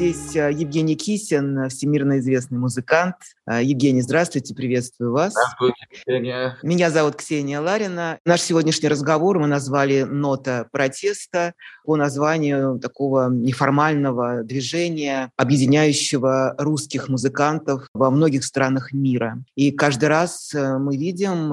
здесь э, Евгений Кисин, всемирно известный музыкант. Э, Евгений, здравствуйте, приветствую вас. Здравствуйте, Ксения. Меня зовут Ксения Ларина. Наш сегодняшний разговор мы назвали «Нота протеста» по названию такого неформального движения, объединяющего русских музыкантов во многих странах мира. И каждый раз э, мы видим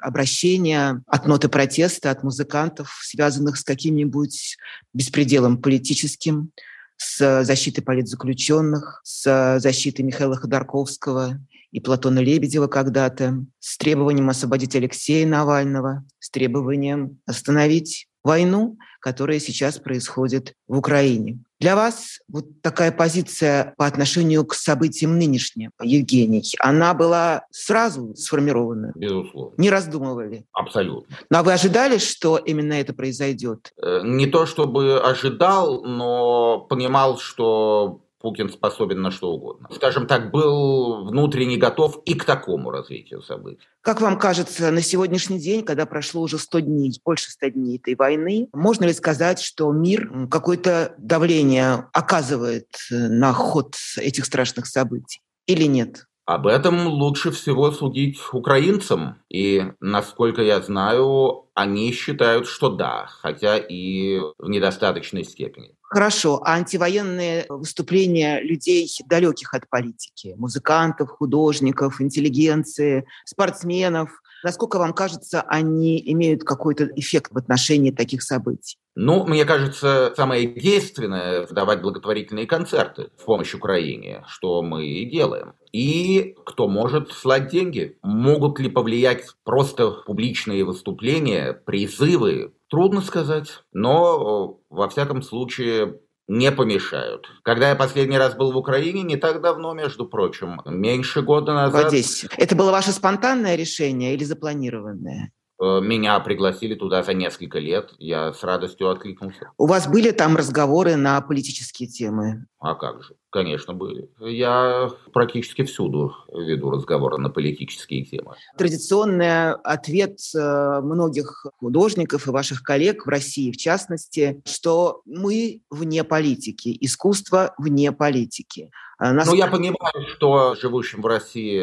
обращение от ноты протеста, от музыкантов, связанных с каким-нибудь беспределом политическим, с защитой политзаключенных, с защитой Михаила Ходорковского и Платона Лебедева когда-то, с требованием освободить Алексея Навального, с требованием остановить войну, которая сейчас происходит в Украине. Для вас вот такая позиция по отношению к событиям нынешним, Евгений, она была сразу сформирована? Безусловно. Не раздумывали? Абсолютно. Но вы ожидали, что именно это произойдет? Э, не то чтобы ожидал, но понимал, что Путин способен на что угодно. Скажем так, был внутренне готов и к такому развитию событий. Как вам кажется, на сегодняшний день, когда прошло уже 100 дней, больше 100 дней этой войны, можно ли сказать, что мир какое-то давление оказывает э, на ход этих страшных событий или нет? Об этом лучше всего судить украинцам. И, насколько я знаю, они считают, что да, хотя и в недостаточной степени. Хорошо, а антивоенные выступления людей, далеких от политики, музыкантов, художников, интеллигенции, спортсменов, насколько вам кажется, они имеют какой-то эффект в отношении таких событий? Ну, мне кажется, самое действенное – давать благотворительные концерты в помощь Украине, что мы и делаем. И кто может слать деньги? Могут ли повлиять просто публичные выступления, призывы? Трудно сказать, но во всяком случае не помешают. Когда я последний раз был в Украине, не так давно, между прочим, меньше года назад. В Одессе. Это было ваше спонтанное решение или запланированное? Э, меня пригласили туда за несколько лет. Я с радостью откликнулся. У вас были там разговоры на политические темы? А как же? Конечно, были. Я практически всюду веду разговоры на политические темы. Традиционный ответ э, многих художников и ваших коллег в России, в частности, что мы вне политики, искусство вне политики. А ну, я понимаю, что живущим в России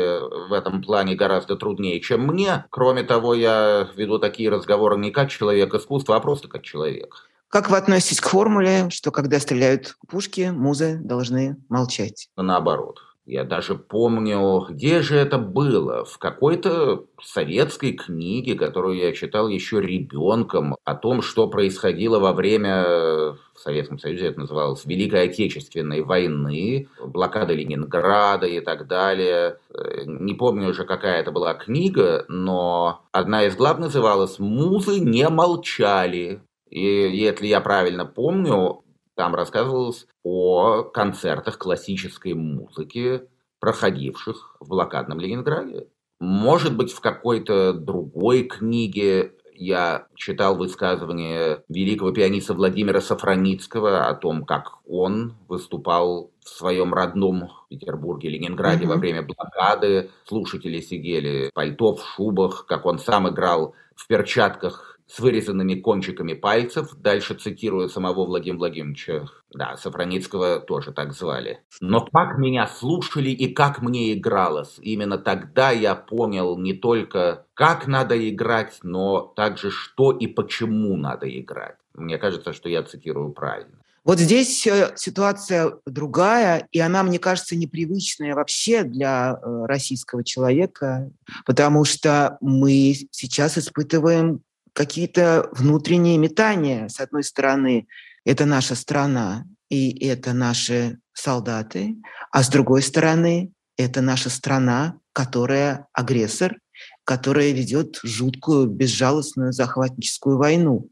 в этом плане гораздо труднее, чем мне. Кроме того, я веду такие разговоры не как человек искусства, а просто как человек. Как вы относитесь к формуле, что когда стреляют пушки, музы должны молчать? Наоборот. Я даже помню, где же это было, в какой-то советской книге, которую я читал еще ребенком, о том, что происходило во время, в Советском Союзе это называлось, Великой Отечественной войны, блокада Ленинграда и так далее. Не помню уже, какая это была книга, но одна из глав называлась «Музы не молчали». И если я правильно помню, там рассказывалось о концертах классической музыки, проходивших в блокадном Ленинграде. Может быть, в какой-то другой книге я читал высказывание великого пианиста Владимира Сафраницкого о том, как он выступал в своем родном Петербурге, Ленинграде mm-hmm. во время блокады. Слушатели сидели в пальто, в шубах, как он сам играл в перчатках с вырезанными кончиками пальцев. Дальше цитирую самого Владимира Владимировича. Да, Сафраницкого тоже так звали. Но как меня слушали и как мне игралось. Именно тогда я понял не только, как надо играть, но также, что и почему надо играть. Мне кажется, что я цитирую правильно. Вот здесь э, ситуация другая, и она, мне кажется, непривычная вообще для э, российского человека, потому что мы сейчас испытываем какие-то внутренние метания. С одной стороны, это наша страна, и это наши солдаты, а с другой стороны, это наша страна, которая агрессор, которая ведет жуткую, безжалостную захватническую войну.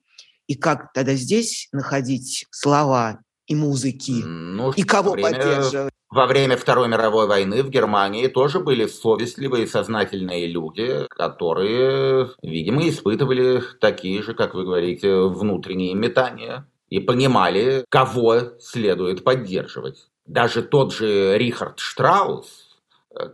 И как тогда здесь находить слова и музыки, ну, и кого время, поддерживать? Во время Второй мировой войны в Германии тоже были совестливые сознательные люди, которые, видимо, испытывали такие же, как вы говорите, внутренние метания и понимали, кого следует поддерживать. Даже тот же Рихард Штраус,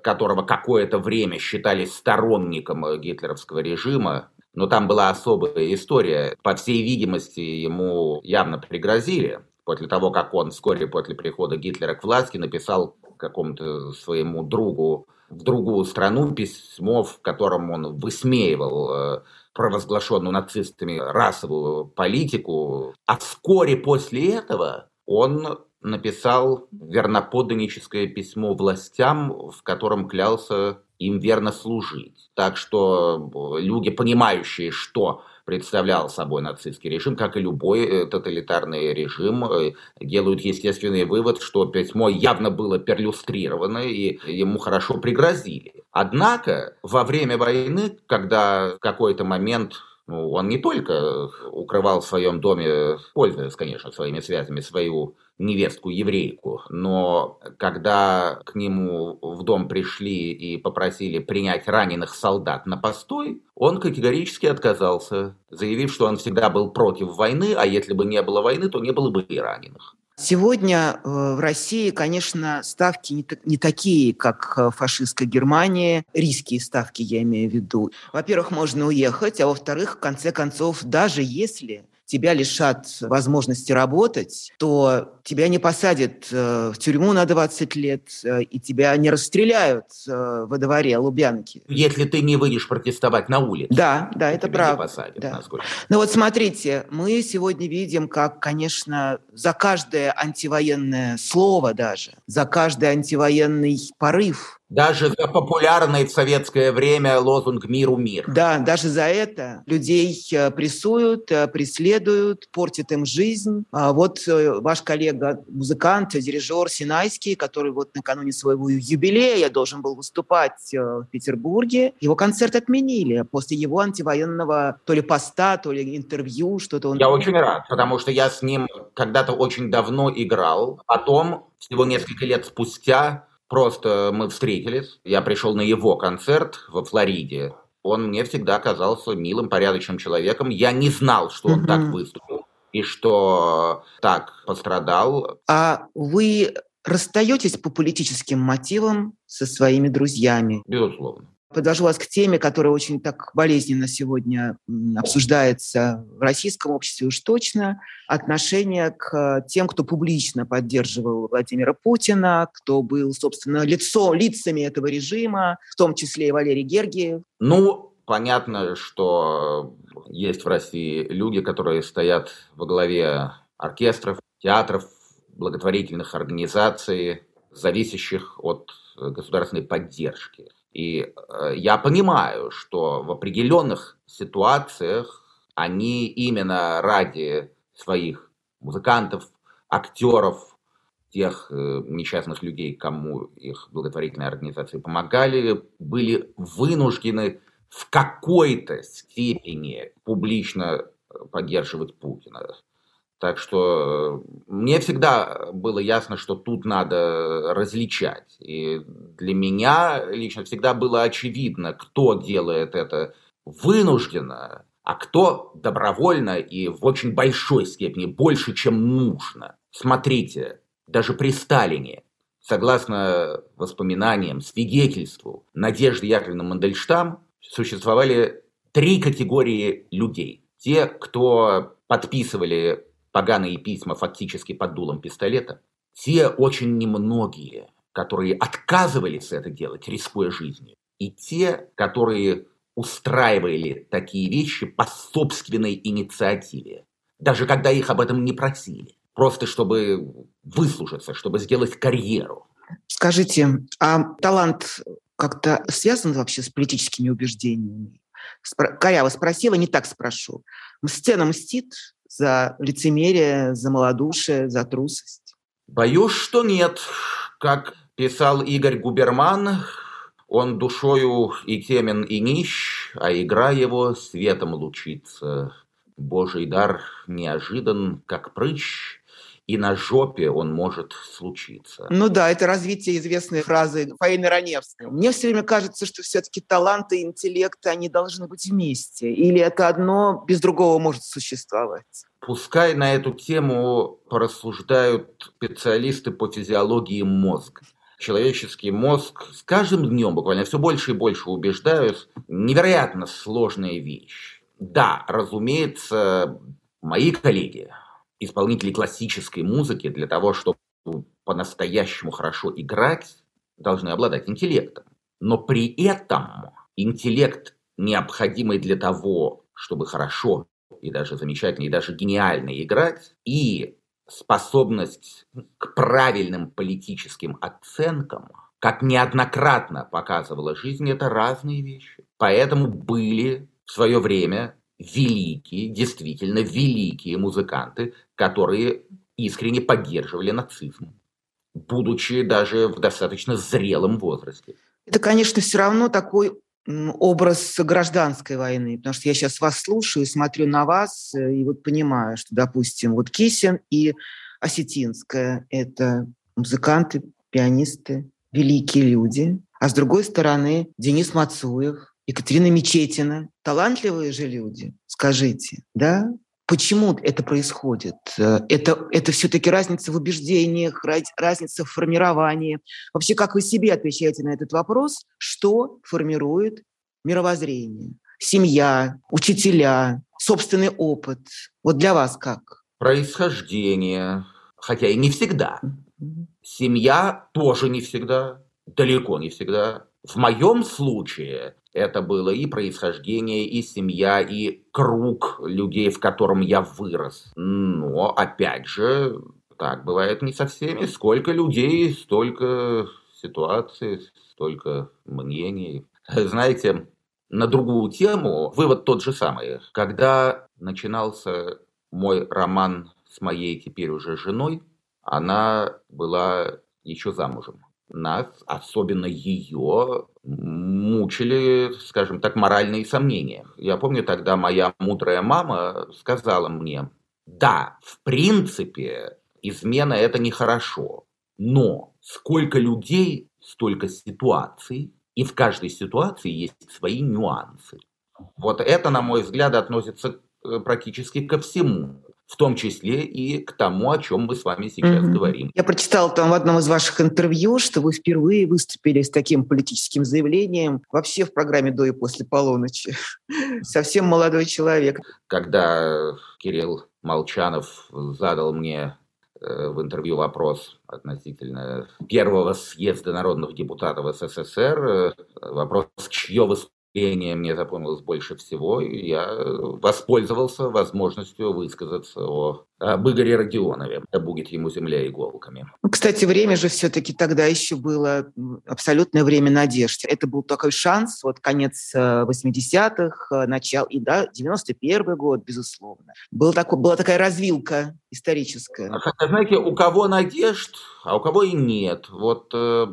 которого какое-то время считали сторонником гитлеровского режима, но там была особая история. По всей видимости, ему явно пригрозили после того, как он вскоре после прихода Гитлера к власти написал какому-то своему другу в другую страну письмо, в котором он высмеивал э, провозглашенную нацистами расовую политику. А вскоре после этого он написал верноподданническое письмо властям, в котором клялся им верно служить. Так что люди, понимающие, что представлял собой нацистский режим, как и любой э, тоталитарный режим, э, делают естественный вывод, что письмо явно было перлюстрировано и ему хорошо пригрозили. Однако во время войны, когда в какой-то момент ну, он не только укрывал в своем доме, пользуясь, конечно, своими связями, свою невестку-еврейку, но когда к нему в дом пришли и попросили принять раненых солдат на постой, он категорически отказался, заявив, что он всегда был против войны, а если бы не было войны, то не было бы и раненых. Сегодня э, в России, конечно, ставки не, не такие, как в фашистской Германии. Рийские ставки я имею в виду. Во-первых, можно уехать, а во-вторых, в конце концов, даже если тебя лишат возможности работать, то тебя не посадят э, в тюрьму на 20 лет э, и тебя не расстреляют э, во дворе Лубянки. Если ты не выйдешь протестовать на улице. Да, да, это правда. посадят, да. Ну вот смотрите, мы сегодня видим, как, конечно, за каждое антивоенное слово даже, за каждый антивоенный порыв даже за популярный в советское время лозунг «Миру мир». Да, даже за это людей э, прессуют, э, преследуют, портят им жизнь. А вот э, ваш коллега, музыкант, дирижер Синайский, который вот накануне своего юбилея должен был выступать в Петербурге, его концерт отменили после его антивоенного то ли поста, то ли интервью, что-то он... Я очень рад, потому что я с ним когда-то очень давно играл. Потом, всего несколько лет спустя, Просто мы встретились, я пришел на его концерт во Флориде. Он мне всегда казался милым, порядочным человеком. Я не знал, что он mm-hmm. так выступил и что так пострадал. А вы расстаетесь по политическим мотивам со своими друзьями? Безусловно подвожу вас к теме, которая очень так болезненно сегодня обсуждается в российском обществе уж точно. Отношение к тем, кто публично поддерживал Владимира Путина, кто был, собственно, лицо, лицами этого режима, в том числе и Валерий Гергиев. Ну, понятно, что есть в России люди, которые стоят во главе оркестров, театров, благотворительных организаций, зависящих от государственной поддержки. И э, я понимаю, что в определенных ситуациях они именно ради своих музыкантов, актеров, тех э, несчастных людей, кому их благотворительные организации помогали, были вынуждены в какой-то степени публично поддерживать Путина. Так что э, мне всегда было ясно, что тут надо различать. И для меня лично всегда было очевидно, кто делает это вынужденно, а кто добровольно и в очень большой степени, больше, чем нужно. Смотрите, даже при Сталине, согласно воспоминаниям, свидетельству Надежды Яковлевны Мандельштам, существовали три категории людей. Те, кто подписывали поганые письма фактически под дулом пистолета, те очень немногие, которые отказывались это делать, рискуя жизнью, и те, которые устраивали такие вещи по собственной инициативе, даже когда их об этом не просили, просто чтобы выслужиться, чтобы сделать карьеру. Скажите, а талант как-то связан вообще с политическими убеждениями? Коряво спросила, не так спрошу. Сцена мстит, за лицемерие, за малодушие, за трусость? Боюсь, что нет. Как писал Игорь Губерман, он душою и темен, и нищ, а игра его светом лучится. Божий дар неожидан, как прыщ, и на жопе он может случиться. Ну да, это развитие известной фразы Фаины Раневской. Мне все время кажется, что все-таки талант и интеллект, они должны быть вместе. Или это одно без другого может существовать? Пускай на эту тему порассуждают специалисты по физиологии мозга. Человеческий мозг с каждым днем буквально все больше и больше убеждаюсь, невероятно сложная вещь. Да, разумеется, мои коллеги, исполнители классической музыки для того, чтобы по-настоящему хорошо играть, должны обладать интеллектом. Но при этом интеллект, необходимый для того, чтобы хорошо и даже замечательно, и даже гениально играть, и способность к правильным политическим оценкам, как неоднократно показывала жизнь, это разные вещи. Поэтому были в свое время великие, действительно великие музыканты, которые искренне поддерживали нацизм, будучи даже в достаточно зрелом возрасте. Это, конечно, все равно такой образ гражданской войны, потому что я сейчас вас слушаю, смотрю на вас э, и вот понимаю, что, допустим, вот Кисин и Осетинская – это музыканты, пианисты, великие люди, а с другой стороны Денис Мацуев, Екатерина Мечетина, талантливые же люди, скажите, да? Почему это происходит? Э, это, это все-таки разница в убеждениях, разница в формировании. Вообще, как вы себе отвечаете на этот вопрос? Что формирует мировоззрение? Семья, учителя, собственный опыт. Вот для вас как? Происхождение, хотя и не всегда. Семья тоже не всегда, далеко не всегда. В моем случае это было и происхождение, и семья, и круг людей, в котором я вырос. Но, опять же, так бывает не со всеми. Сколько людей, столько ситуаций, столько мнений. Знаете, на другую тему вывод тот же самый. Когда начинался мой роман с моей теперь уже женой, она была еще замужем нас, особенно ее, мучили, скажем так, моральные сомнения. Я помню, тогда моя мудрая мама сказала мне, да, в принципе, измена это нехорошо, но сколько людей, столько ситуаций, и в каждой ситуации есть свои нюансы. Вот это, на мой взгляд, относится э, практически ко всему в том числе и к тому, о чем мы с вами сейчас mm-hmm. говорим. Я прочитала там в одном из ваших интервью, что вы впервые выступили с таким политическим заявлением вообще в программе «До и после полуночи». Совсем молодой человек. Когда Кирилл Молчанов задал мне э, в интервью вопрос относительно первого съезда народных депутатов СССР, э, вопрос, чье впечатление мне запомнилось больше всего, и я воспользовался возможностью высказаться о, об Игоре Родионове. Да будет ему земля иголками. Ну, кстати, время же все-таки тогда еще было абсолютное время надежды. Это был такой шанс, вот конец 80-х, э, э, начало, и да, 91 год, безусловно. Был такой, была такая развилка историческая. Хотя, знаете, у кого надежд, а у кого и нет. Вот э,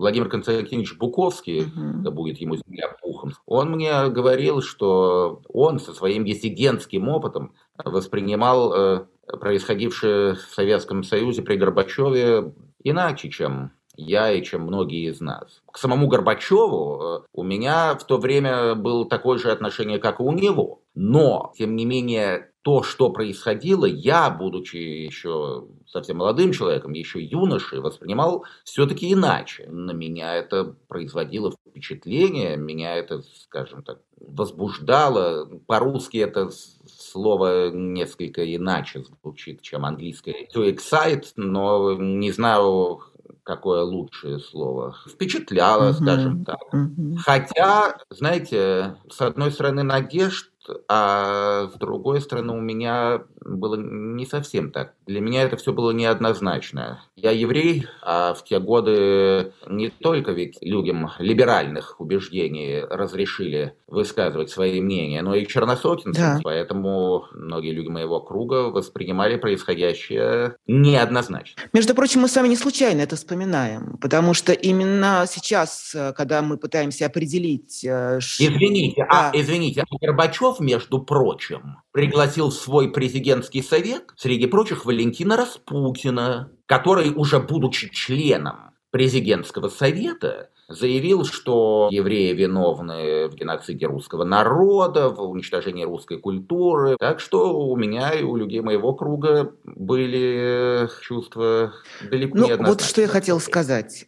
Владимир Константинович Буковский, угу. да будет ему земля пухом, он мне говорил, что он со своим диссидентским опытом воспринимал э, происходившее в Советском Союзе при Горбачеве иначе, чем я и чем многие из нас. К самому Горбачеву э, у меня в то время было такое же отношение, как и у него. Но, тем не менее, то, что происходило, я, будучи еще совсем молодым человеком, еще юношей, воспринимал все-таки иначе. На меня это производило впечатление, меня это, скажем так, возбуждало. По-русски это слово несколько иначе звучит, чем английское. To excite, но не знаю, какое лучшее слово. Впечатляло, mm-hmm. скажем так. Mm-hmm. Хотя, знаете, с одной стороны, надежд а с другой стороны у меня было не совсем так. Для меня это все было неоднозначно. Я еврей, а в те годы не только ведь людям либеральных убеждений разрешили высказывать свои мнения, но и черносотенцам. Да. Поэтому многие люди моего круга воспринимали происходящее неоднозначно. Между прочим, мы с вами не случайно это вспоминаем, потому что именно сейчас, когда мы пытаемся определить... Э, извините, а, да. а, извините, а Горбачев, между прочим, пригласил в свой президентский совет, среди прочих, Валентина Распутина, который, уже будучи членом президентского совета, заявил, что евреи виновны в геноциде русского народа, в уничтожении русской культуры. Так что у меня и у людей моего круга были чувства далеко ну, не однозначные. Вот что я хотел сказать.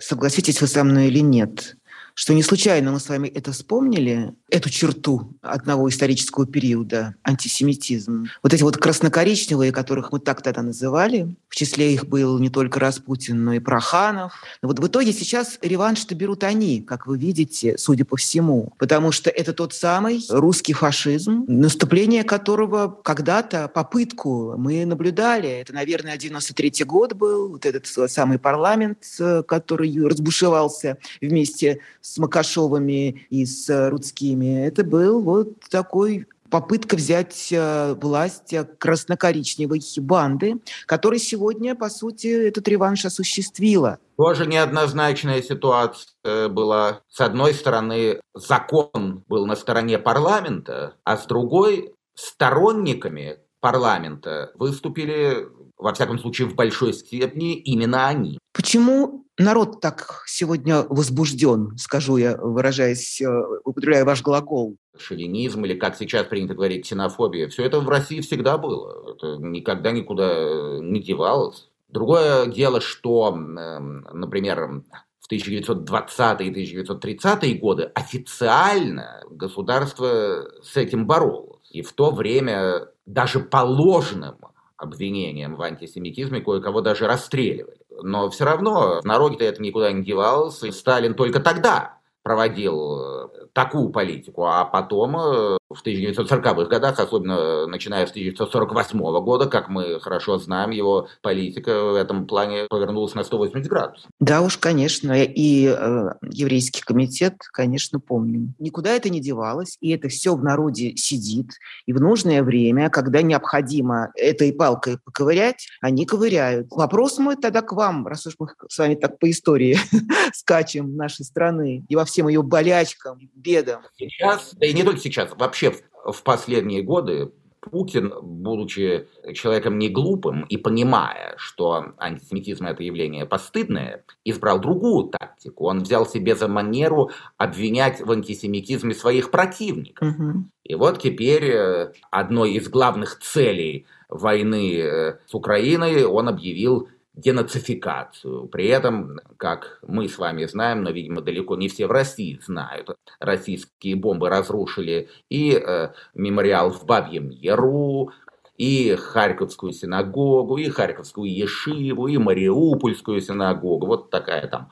Согласитесь вы со мной или нет. Что не случайно мы с вами это вспомнили, эту черту одного исторического периода, антисемитизм. Вот эти вот краснокоричневые, которых мы так тогда называли, в числе их был не только Распутин, но и Проханов. Но вот в итоге сейчас реванш-то берут они, как вы видите, судя по всему, потому что это тот самый русский фашизм, наступление которого когда-то, попытку мы наблюдали. Это, наверное, 93 год был, вот этот самый парламент, э, который разбушевался вместе с Макашовыми и с Рудскими. Это был вот такой попытка взять э, власть э, красно-коричневой банды, которая сегодня, по сути, этот реванш осуществила. Тоже неоднозначная ситуация была. С одной стороны, закон был на стороне парламента, а с другой сторонниками парламента выступили, во всяком случае, в большой степени именно они. Почему народ так сегодня возбужден, скажу я, выражаясь, э, употребляя ваш глагол? Шовинизм или, как сейчас принято говорить, ксенофобия. Все это в России всегда было. Это никогда никуда не девалось. Другое дело, что, эм, например, в 1920-е и 1930-е годы официально государство с этим боролось. И в то время даже по ложным обвинениям в антисемитизме кое-кого даже расстреливали. Но все равно народе-то это никуда не девалось, и Сталин только тогда проводил э, такую политику, а потом э, в 1940-х годах, особенно начиная с 1948 года, как мы хорошо знаем, его политика в этом плане повернулась на 180 градусов. Да уж, конечно, и э, еврейский комитет, конечно, помним. Никуда это не девалось, и это все в народе сидит, и в нужное время, когда необходимо этой палкой поковырять, они ковыряют. Вопрос мой тогда к вам, раз уж мы с вами так по истории скачем нашей страны и во всем ее болячкам, бедам. Сейчас, да и не только сейчас, вообще в, в последние годы Путин, будучи человеком не глупым и понимая, что антисемитизм это явление постыдное, избрал другую тактику. Он взял себе за манеру обвинять в антисемитизме своих противников. Угу. И вот теперь э, одной из главных целей войны э, с Украиной он объявил денацификацию. При этом, как мы с вами знаем, но, видимо, далеко не все в России знают, российские бомбы разрушили и э, мемориал в Бабьем Яру, и Харьковскую синагогу, и Харьковскую Ешиву, и Мариупольскую синагогу. Вот такая там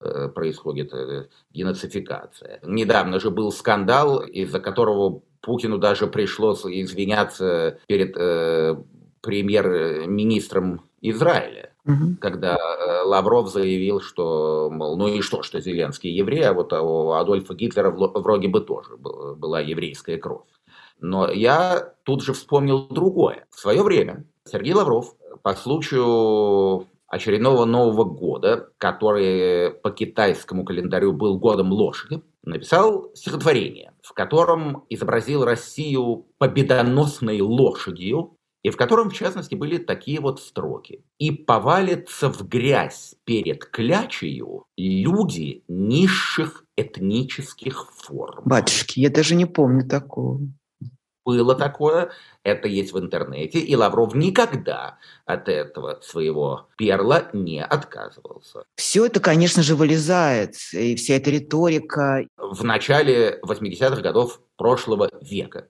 э, происходит э, денацификация. Недавно же был скандал, из-за которого Путину даже пришлось извиняться перед э, премьер-министром Израиля угу. когда э, Лавров заявил, что, мол, ну и что, что Зеленский еврей, а вот у Адольфа Гитлера вроде бы тоже была еврейская кровь. Но я тут же вспомнил другое. В свое время Сергей Лавров по случаю очередного Нового года, который по китайскому календарю был годом лошади, написал стихотворение, в котором изобразил Россию победоносной лошадью, и в котором, в частности, были такие вот строки. «И повалятся в грязь перед клячею люди низших этнических форм». Батюшки, я даже не помню такого. Было такое, это есть в интернете, и Лавров никогда от этого своего перла не отказывался. Все это, конечно же, вылезает, и вся эта риторика. В начале 80-х годов прошлого века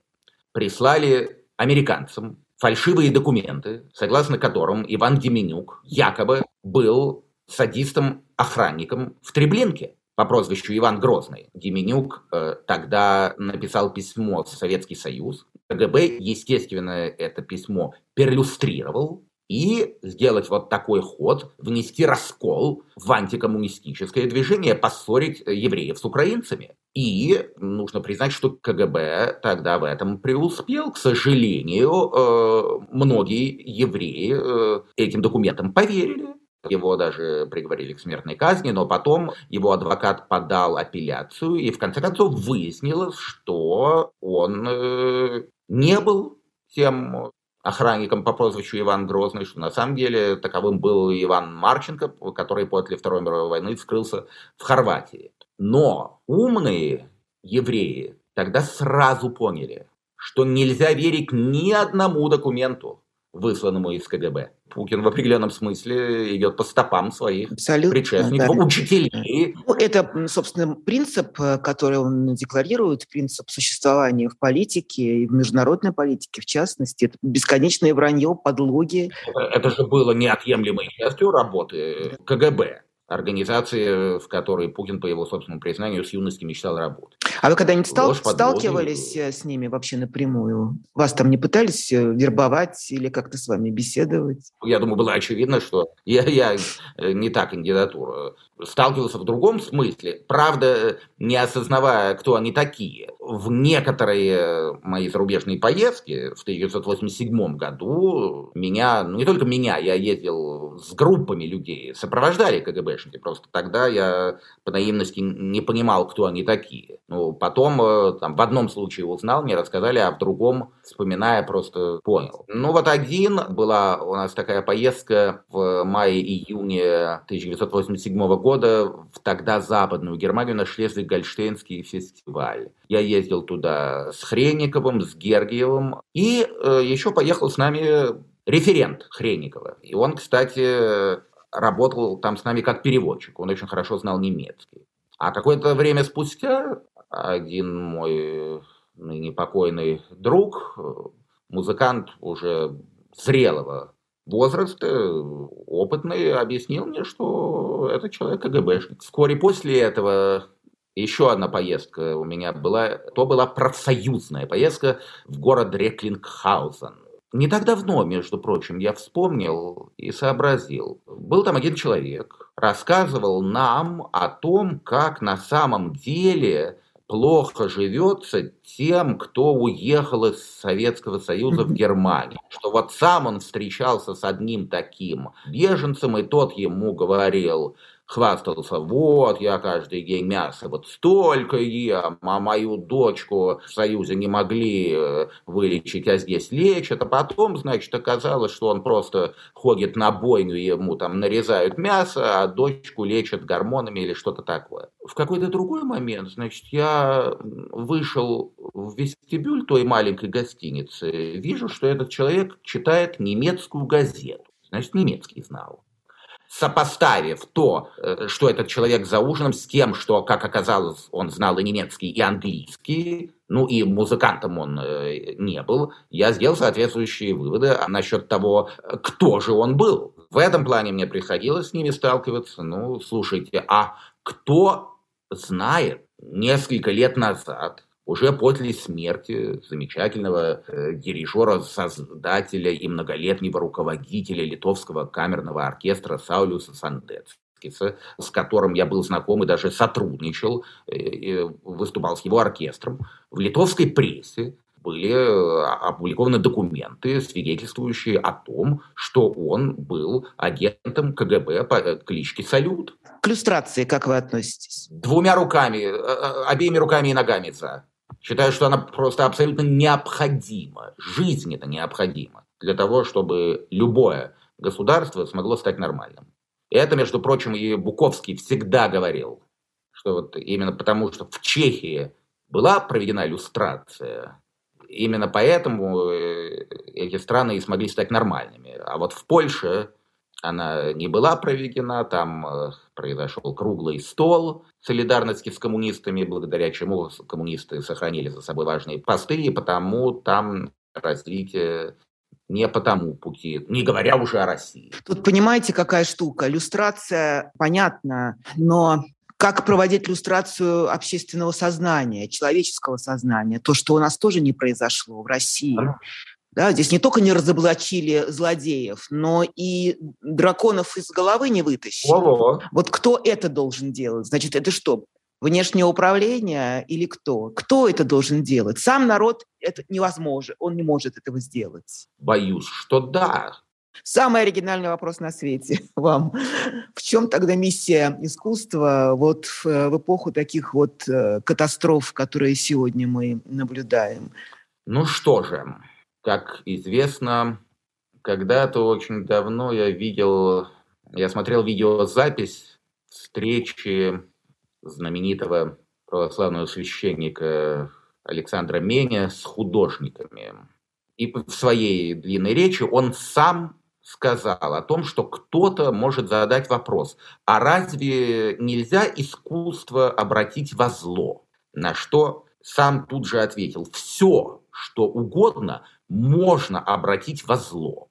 прислали американцам фальшивые документы, согласно которым Иван Деменюк якобы был садистом-охранником в Треблинке по прозвищу Иван Грозный. Деменюк э, тогда написал письмо в Советский Союз. КГБ, естественно, это письмо перлюстрировал, и сделать вот такой ход, внести раскол в антикоммунистическое движение, поссорить евреев с украинцами. И нужно признать, что КГБ тогда в этом преуспел. К сожалению, э, многие евреи э, этим документам поверили. Его даже приговорили к смертной казни, но потом его адвокат подал апелляцию, и в конце концов выяснилось, что он э, не был тем охранником по прозвищу Иван Грозный, что на самом деле таковым был Иван Марченко, который после Второй мировой войны скрылся в Хорватии. Но умные евреи тогда сразу поняли, что нельзя верить ни одному документу, высланному из КГБ. Путин в определенном смысле идет по стопам своих Абсолютно, предшественников, да. учителей. Ну, это, собственно, принцип, э, который он декларирует, принцип существования в политике и в международной политике, в частности. Это бесконечное вранье, подлоги. Это, это же было неотъемлемой частью работы КГБ организации, в которой Путин, по его собственному признанию, с юности мечтал работать. А вы когда-нибудь стал, сталкивались э, с ними вообще напрямую? Вас там не пытались э, вербовать или как-то с вами беседовать? Я думаю, было очевидно, что я, я э, не та кандидатура. Сталкивался в другом смысле, правда, не осознавая, кто они такие. В некоторые мои зарубежные поездки в 1987 году меня, ну не только меня, я ездил с группами людей, сопровождали КГБшники. Просто тогда я по наивности не понимал, кто они такие. Ну, потом там, в одном случае узнал, мне рассказали, а в другом, вспоминая, просто понял. Ну вот один была у нас такая поездка в мае-июне 1987 года в тогда западную Германию на Шлезвиг-Гольштейнский фестиваль. Я ездил туда с Хренниковым, с Гергиевым, и э, еще поехал с нами референт Хренникова. И он, кстати, работал там с нами как переводчик, он очень хорошо знал немецкий. А какое-то время спустя один мой ныне покойный друг, музыкант уже зрелого возраста, опытный, объяснил мне, что это человек КГБшник. Вскоре после этого еще одна поездка у меня была, то была профсоюзная поездка в город Реклингхаузен. Не так давно, между прочим, я вспомнил и сообразил. Был там один человек, рассказывал нам о том, как на самом деле плохо живется тем, кто уехал из Советского Союза в Германию. Что вот сам он встречался с одним таким беженцем, и тот ему говорил, хвастался, вот, я каждый день мясо вот столько ем, а мою дочку в Союзе не могли э, вылечить, а здесь лечат, а потом, значит, оказалось, что он просто ходит на бойню, ему там нарезают мясо, а дочку лечат гормонами или что-то такое. В какой-то другой момент, значит, я вышел в вестибюль той маленькой гостиницы, вижу, что этот человек читает немецкую газету, значит, немецкий знал сопоставив то, э, что этот человек за ужином, с тем, что, как оказалось, он знал и немецкий, и английский, ну и музыкантом он э, не был, я сделал соответствующие выводы насчет того, кто же он был. В этом плане мне приходилось с ними сталкиваться. Ну, слушайте, а кто знает несколько лет назад, уже после смерти замечательного э, дирижера, создателя и многолетнего руководителя литовского камерного оркестра Саулюса Сандецкиса, с которым я был знаком и даже сотрудничал, э, выступал с его оркестром, в литовской прессе были э, опубликованы документы, свидетельствующие о том, что он был агентом КГБ по кличке Салют. К иллюстрации как вы относитесь? Двумя руками, обеими руками и ногами за. Считаю, что она просто абсолютно необходима, жизненно необходима для того, чтобы любое государство смогло стать нормальным. И это, между прочим, и Буковский всегда говорил, что вот именно потому, что в Чехии была проведена иллюстрация, именно поэтому э, эти страны и смогли стать нормальными. А вот в Польше она не была проведена, там э, произошел круглый стол солидарности с коммунистами, благодаря чему коммунисты сохранили за собой важные посты, и потому там развитие не по тому пути, не говоря уже о России. Тут понимаете, какая штука? Иллюстрация, понятно, но как проводить иллюстрацию общественного сознания, человеческого сознания, то, что у нас тоже не произошло в России. Да, здесь не только не разоблачили злодеев, но и драконов из головы не вытащили. Ого. Вот кто это должен делать? Значит, это что? Внешнее управление или кто? Кто это должен делать? Сам народ это невозможно, он не может этого сделать. Боюсь, что да. Самый оригинальный вопрос на свете вам. В чем тогда миссия искусства вот в, в эпоху таких вот э, катастроф, которые сегодня мы наблюдаем? Ну что же, как известно, когда-то очень давно я видел, я смотрел видеозапись встречи знаменитого православного священника Александра Меня с художниками. И в своей длинной речи он сам сказал о том, что кто-то может задать вопрос, а разве нельзя искусство обратить во зло? На что сам тут же ответил, все, что угодно, можно обратить во зло.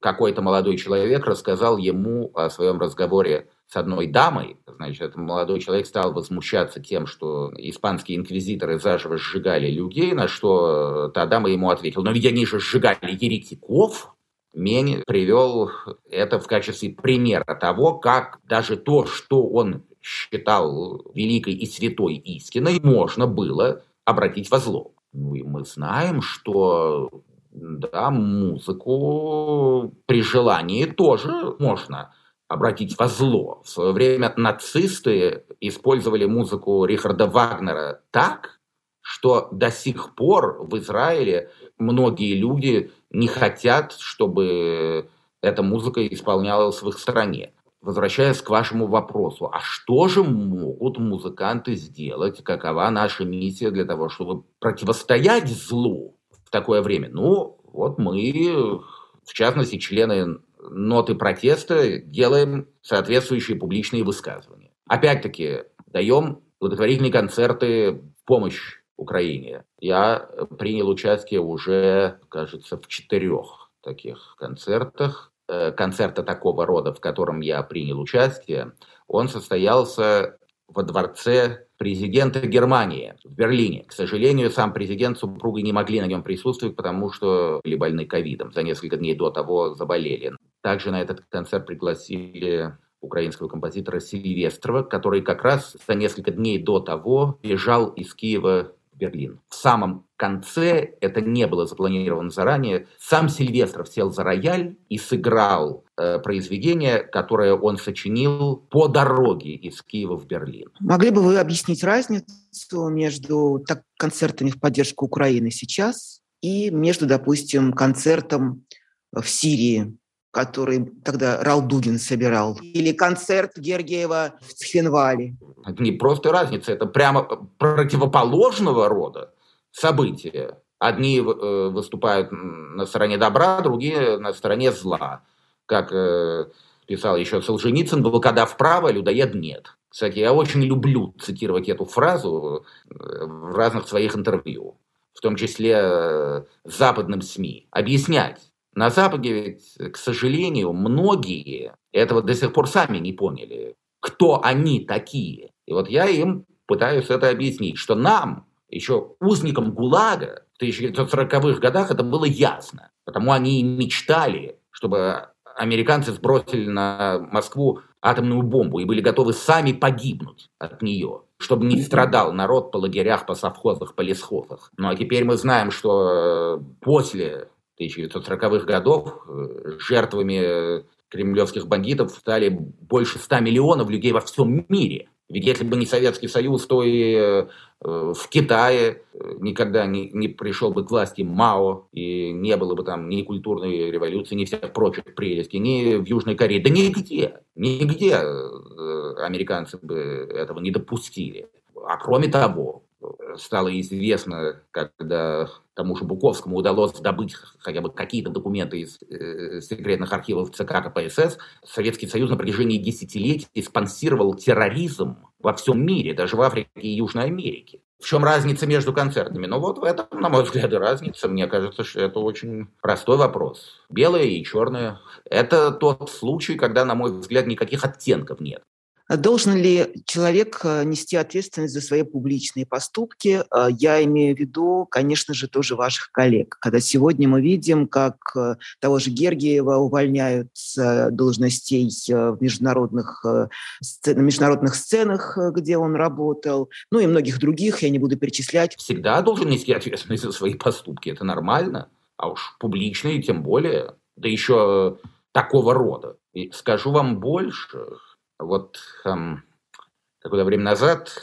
Какой-то молодой человек рассказал ему о своем разговоре с одной дамой, значит, этот молодой человек стал возмущаться тем, что испанские инквизиторы заживо сжигали людей, на что та дама ему ответила, но ведь они же сжигали еретиков. Мень привел это в качестве примера того, как даже то, что он считал великой и святой истиной, можно было обратить во зло. И мы знаем, что да, музыку при желании тоже можно обратить во зло. В свое время нацисты использовали музыку Рихарда Вагнера так, что до сих пор в Израиле многие люди не хотят, чтобы эта музыка исполнялась в их стране. Возвращаясь к вашему вопросу, а что же могут музыканты сделать? Какова наша миссия для того, чтобы противостоять злу в такое время? Ну, вот мы, в частности, члены ноты протеста, делаем соответствующие публичные высказывания. Опять-таки, даем благотворительные концерты в помощь Украине. Я принял участие уже, кажется, в четырех таких концертах. Э, концерта такого рода, в котором я принял участие, он состоялся во дворце президента Германии в Берлине. К сожалению, сам президент с супругой не могли на нем присутствовать, потому что были больны ковидом. За несколько дней до того заболели. Также на этот концерт пригласили украинского композитора Сильвестрова, который как раз за несколько дней до того бежал из Киева в Берлин. В самом конце, это не было запланировано заранее, сам Сильвестров сел за рояль и сыграл э, произведение, которое он сочинил по дороге из Киева в Берлин. Могли бы вы объяснить разницу между так, концертами в поддержку Украины сейчас и между, допустим, концертом в Сирии который тогда Ралдугин собирал, или концерт Гергиева в Цхинвале. Это не просто разница, это прямо противоположного рода события. Одни э, выступают на стороне добра, другие на стороне зла. Как э, писал еще Солженицын, блокада вправо, людоед нет. Кстати, я очень люблю цитировать эту фразу э, в разных своих интервью, в том числе западным СМИ. Объяснять, на Западе ведь, к сожалению, многие этого до сих пор сами не поняли, кто они такие. И вот я им пытаюсь это объяснить, что нам, еще узникам ГУЛАГа в 1940-х годах это было ясно. Потому они мечтали, чтобы американцы сбросили на Москву атомную бомбу и были готовы сами погибнуть от нее, чтобы не страдал народ по лагерях, по совхозах, по лесхозах. Ну а теперь мы знаем, что э, после 1940-х годов э, жертвами кремлевских бандитов стали больше 100 миллионов людей во всем мире. Ведь если бы не Советский Союз, то и э, в Китае э, никогда не, не пришел бы к власти Мао, и не было бы там ни культурной революции, ни всех прочих прелестей, ни в Южной Корее. Да нигде, нигде американцы бы этого не допустили. А кроме того, стало известно, когда тому же Буковскому удалось добыть хотя бы какие-то документы из э, секретных архивов ЦК КПСС, Советский Союз на протяжении десятилетий спонсировал терроризм во всем мире, даже в Африке и Южной Америке. В чем разница между концертами? Ну вот в этом, на мой взгляд, и разница. Мне кажется, что это очень простой вопрос. Белое и черное. Это тот случай, когда, на мой взгляд, никаких оттенков нет. Должен ли человек э, нести ответственность за свои публичные поступки? Э, я имею в виду, конечно же, тоже ваших коллег. Когда сегодня мы видим, как э, того же Гергиева увольняют с должностей в международных, на международных сценах, где он работал, ну и многих других, я не буду перечислять. Всегда должен нести ответственность за свои поступки, это нормально. А уж публичные тем более, да еще такого рода. И скажу вам больше, вот эм, какое-то время назад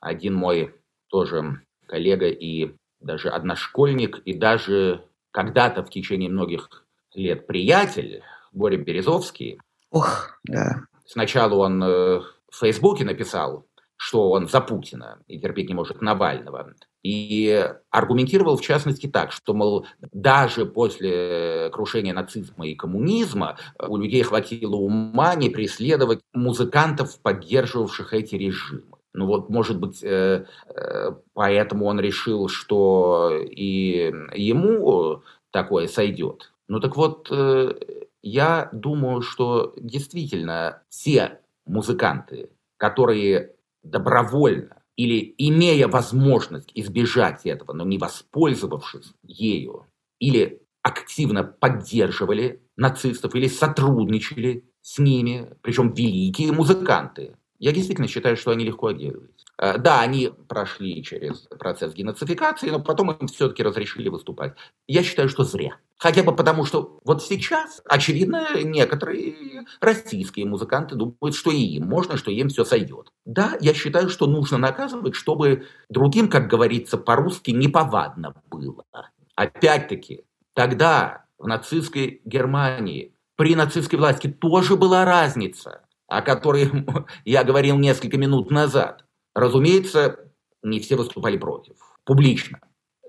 один мой тоже коллега и даже одношкольник, и даже когда-то в течение многих лет приятель, Боря Березовский. Ох, да. Сначала он э, в Фейсбуке написал что он за Путина и терпеть не может Навального. И аргументировал в частности так, что, мол, даже после крушения нацизма и коммунизма у людей хватило ума не преследовать музыкантов, поддерживавших эти режимы. Ну вот, может быть, э, э, поэтому он решил, что и ему такое сойдет. Ну так вот, э, я думаю, что действительно все музыканты, которые добровольно или имея возможность избежать этого, но не воспользовавшись ею, или активно поддерживали нацистов или сотрудничали с ними, причем великие музыканты, я действительно считаю, что они легко отделываются. Э, да, они прошли через процесс геноцификации, но потом им все-таки разрешили выступать. Я считаю, что зря. Хотя бы потому, что вот сейчас, очевидно, некоторые российские музыканты думают, что и им можно, что им все сойдет. Да, я считаю, что нужно наказывать, чтобы другим, как говорится по-русски, неповадно было. Опять-таки, тогда в нацистской Германии при нацистской власти тоже была разница о которой я говорил несколько минут назад, разумеется, не все выступали против, публично.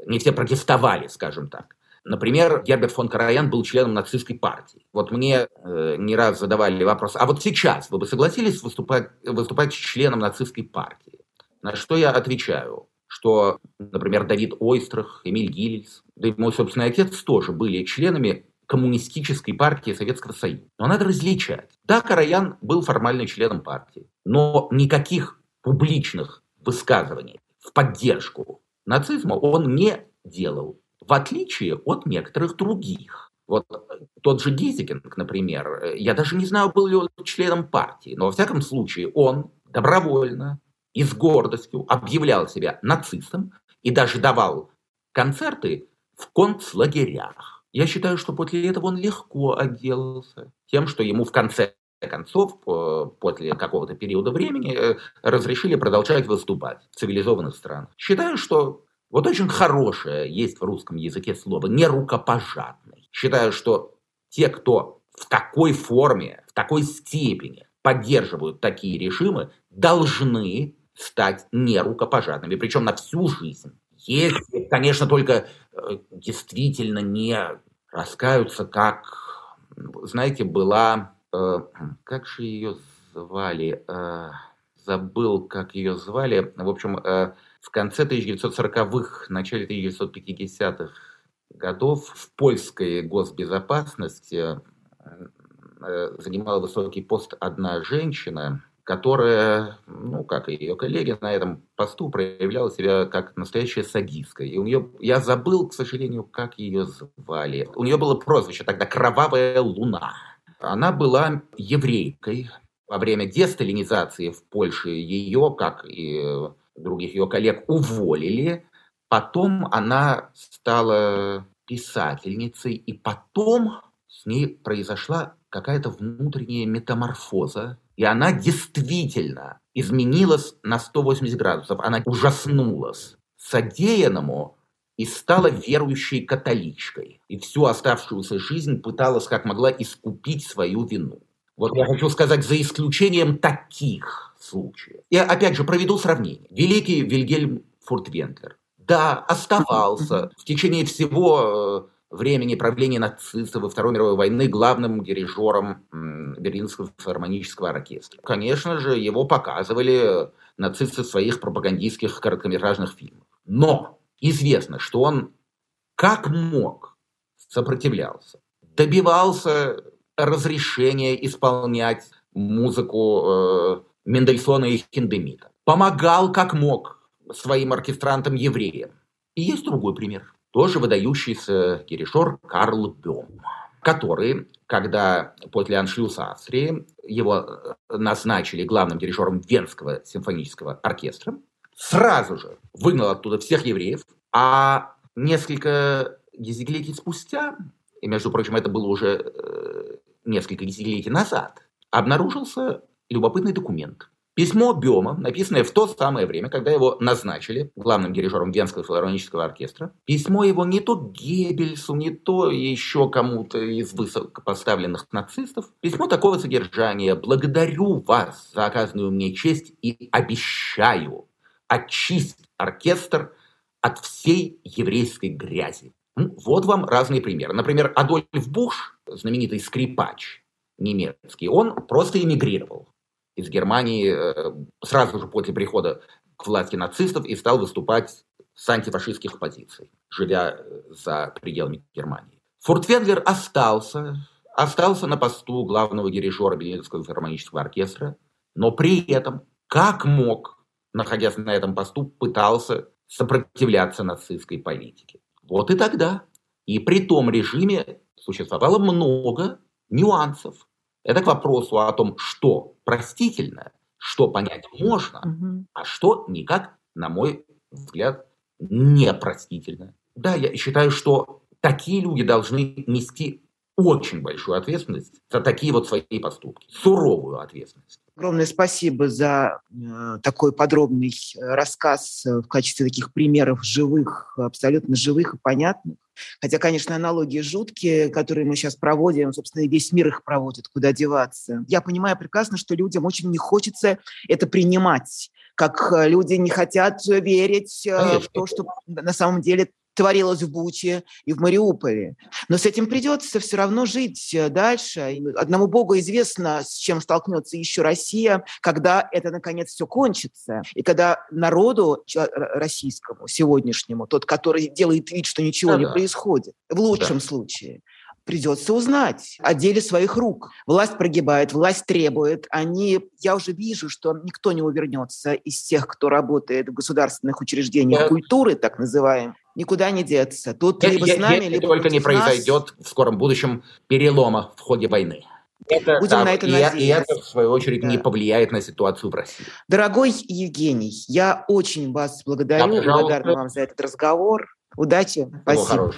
Не все протестовали, скажем так. Например, Герберт фон Караян был членом нацистской партии. Вот мне э, не раз задавали вопрос, а вот сейчас вы бы согласились выступать, выступать членом нацистской партии? На что я отвечаю, что, например, Давид Ойстрах, Эмиль Гиллис, да и мой собственный отец тоже были членами коммунистической партии Советского Союза. Но надо различать. Да, Караян был формально членом партии, но никаких публичных высказываний в поддержку нацизма он не делал, в отличие от некоторых других. Вот тот же Гизикинг, например, я даже не знаю, был ли он членом партии, но во всяком случае он добровольно и с гордостью объявлял себя нацистом и даже давал концерты в концлагерях. Я считаю, что после этого он легко отделался тем, что ему в конце концов, после какого-то периода времени, э, разрешили продолжать выступать в цивилизованных странах. Считаю, что вот очень хорошее есть в русском языке слово «нерукопожатный». Считаю, что те, кто в такой форме, в такой степени поддерживают такие режимы, должны стать нерукопожатными, причем на всю жизнь. Если, конечно, только э, действительно не раскаются, как, знаете, была, э, как же ее звали, э, забыл, как ее звали, в общем, э, в конце 1940-х, начале 1950-х годов в польской госбезопасности э, занимала высокий пост одна женщина, которая, ну, как и ее коллеги на этом посту, проявляла себя как настоящая садистка. И у нее, я забыл, к сожалению, как ее звали. У нее было прозвище тогда «Кровавая луна». Она была еврейкой. Во время десталинизации в Польше ее, как и других ее коллег, уволили. Потом она стала писательницей, и потом с ней произошла какая-то внутренняя метаморфоза, и она действительно изменилась на 180 градусов. Она ужаснулась содеянному и стала верующей католичкой. И всю оставшуюся жизнь пыталась как могла искупить свою вину. Вот я хочу сказать, за исключением таких случаев. Я опять же проведу сравнение. Великий Вильгельм Фуртвентлер, да, оставался в течение всего э, времени правления нацистов во Второй мировой войны главным дирижером Берлинского филармонического оркестра. Конечно же, его показывали нацисты в своих пропагандистских короткометражных фильмах. Но известно, что он как мог сопротивлялся, добивался разрешения исполнять музыку э, Мендельсона и Хиндемита, помогал как мог своим оркестрантам-евреям. И есть другой пример тоже выдающийся дирижер Карл Бем, который, когда после аншлюса Австрии его э, назначили главным дирижером Венского симфонического оркестра, сразу же выгнал оттуда всех евреев, а несколько десятилетий спустя, и, между прочим, это было уже э, несколько десятилетий назад, обнаружился любопытный документ, Письмо Бема, написанное в то самое время, когда его назначили главным дирижером Венского филармонического оркестра. Письмо его не то Геббельсу, не то еще кому-то из высокопоставленных нацистов. Письмо такого содержания «Благодарю вас за оказанную мне честь и обещаю очистить оркестр от всей еврейской грязи». Ну, вот вам разные примеры. Например, Адольф Буш, знаменитый скрипач немецкий, он просто эмигрировал из Германии э, сразу же после прихода к власти нацистов и стал выступать с антифашистских позиций, живя э, за пределами Германии. Фуртвенглер остался, остался на посту главного дирижера Берлинского филармонического оркестра, но при этом, как мог, находясь на этом посту, пытался сопротивляться нацистской политике. Вот и тогда. И при том режиме существовало много нюансов. Это к вопросу о том, что простительно, что понять можно, угу. а что никак, на мой взгляд, непростительно. Да, я считаю, что такие люди должны нести очень большую ответственность за такие вот свои поступки, суровую ответственность. Огромное спасибо за э, такой подробный э, рассказ э, в качестве таких примеров живых, абсолютно живых и понятных. Хотя, конечно, аналогии жуткие, которые мы сейчас проводим, собственно, и весь мир их проводит, куда деваться. Я понимаю прекрасно, что людям очень не хочется это принимать, как люди не хотят верить Конечно. в то, что на самом деле творилось в Буче и в Мариуполе. Но с этим придется все равно жить э, дальше. Одному Богу известно, с чем столкнется еще Россия, когда это, наконец, все кончится. И когда народу российскому, сегодняшнему, тот, который делает вид, что ничего да, не происходит, в лучшем да. случае, придется узнать о деле своих рук. Власть прогибает, власть требует. Они, я уже вижу, что никто не увернется из тех, кто работает в государственных учреждениях культуры, так называемых, никуда не деться. Тут я, либо я, с нами, я, либо только не произойдет нас. в скором будущем перелома в ходе войны. Это, Будем да, на это и, надеяться. И это, в свою очередь, да. не повлияет на ситуацию в России. Дорогой Евгений, я очень вас благодарю. Да, благодарна вам за этот разговор. Удачи. Спасибо. Хорошего.